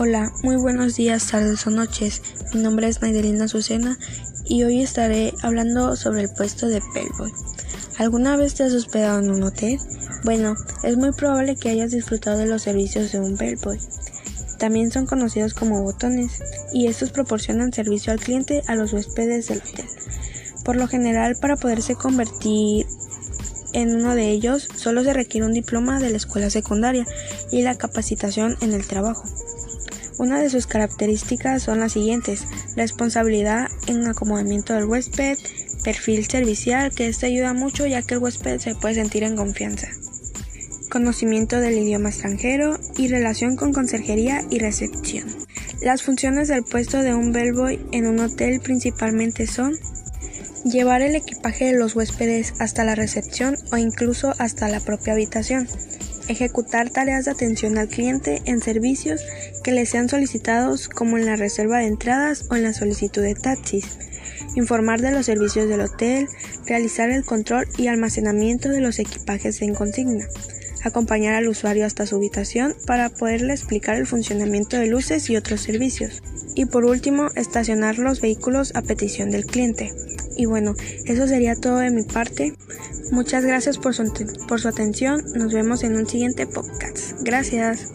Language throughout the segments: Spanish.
Hola, muy buenos días, tardes o noches. Mi nombre es Naidelina Azucena y hoy estaré hablando sobre el puesto de Bellboy. ¿Alguna vez te has hospedado en un hotel? Bueno, es muy probable que hayas disfrutado de los servicios de un bellboy. También son conocidos como botones y estos proporcionan servicio al cliente a los huéspedes del hotel. Por lo general, para poderse convertir en uno de ellos, solo se requiere un diploma de la escuela secundaria y la capacitación en el trabajo. Una de sus características son las siguientes, responsabilidad en acomodamiento del huésped, perfil servicial, que esto ayuda mucho ya que el huésped se puede sentir en confianza, conocimiento del idioma extranjero y relación con conserjería y recepción. Las funciones del puesto de un bellboy en un hotel principalmente son llevar el equipaje de los huéspedes hasta la recepción o incluso hasta la propia habitación, ejecutar tareas de atención al cliente en servicios que le sean solicitados como en la reserva de entradas o en la solicitud de taxis, informar de los servicios del hotel, realizar el control y almacenamiento de los equipajes en consigna, acompañar al usuario hasta su habitación para poderle explicar el funcionamiento de luces y otros servicios, y por último, estacionar los vehículos a petición del cliente. Y bueno, eso sería todo de mi parte. Muchas gracias por su, por su atención. Nos vemos en un siguiente podcast. Gracias.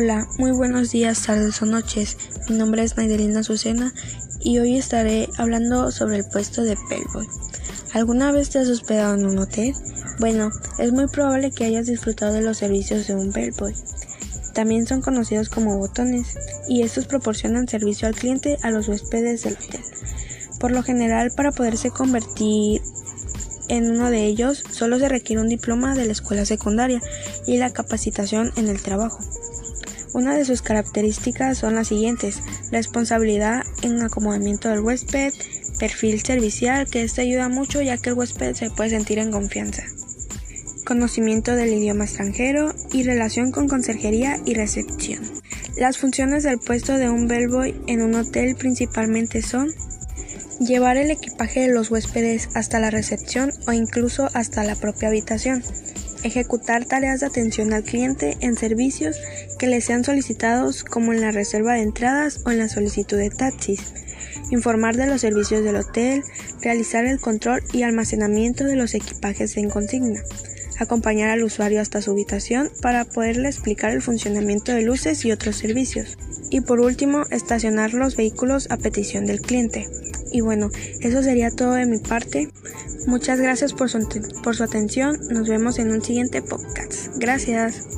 Hola, muy buenos días, tardes o noches. Mi nombre es Naidelina Azucena y hoy estaré hablando sobre el puesto de Bellboy. ¿Alguna vez te has hospedado en un hotel? Bueno, es muy probable que hayas disfrutado de los servicios de un bellboy. También son conocidos como botones y estos proporcionan servicio al cliente a los huéspedes del hotel. Por lo general, para poderse convertir en uno de ellos, solo se requiere un diploma de la escuela secundaria y la capacitación en el trabajo. Una de sus características son las siguientes, responsabilidad en acomodamiento del huésped, perfil servicial, que esto ayuda mucho ya que el huésped se puede sentir en confianza, conocimiento del idioma extranjero y relación con conserjería y recepción. Las funciones del puesto de un bellboy en un hotel principalmente son llevar el equipaje de los huéspedes hasta la recepción o incluso hasta la propia habitación, ejecutar tareas de atención al cliente en servicios que le sean solicitados como en la reserva de entradas o en la solicitud de taxis, informar de los servicios del hotel, realizar el control y almacenamiento de los equipajes en consigna, acompañar al usuario hasta su habitación para poderle explicar el funcionamiento de luces y otros servicios, y por último, estacionar los vehículos a petición del cliente. Y bueno, eso sería todo de mi parte. Muchas gracias por su, por su atención. Nos vemos en un siguiente podcast. Gracias.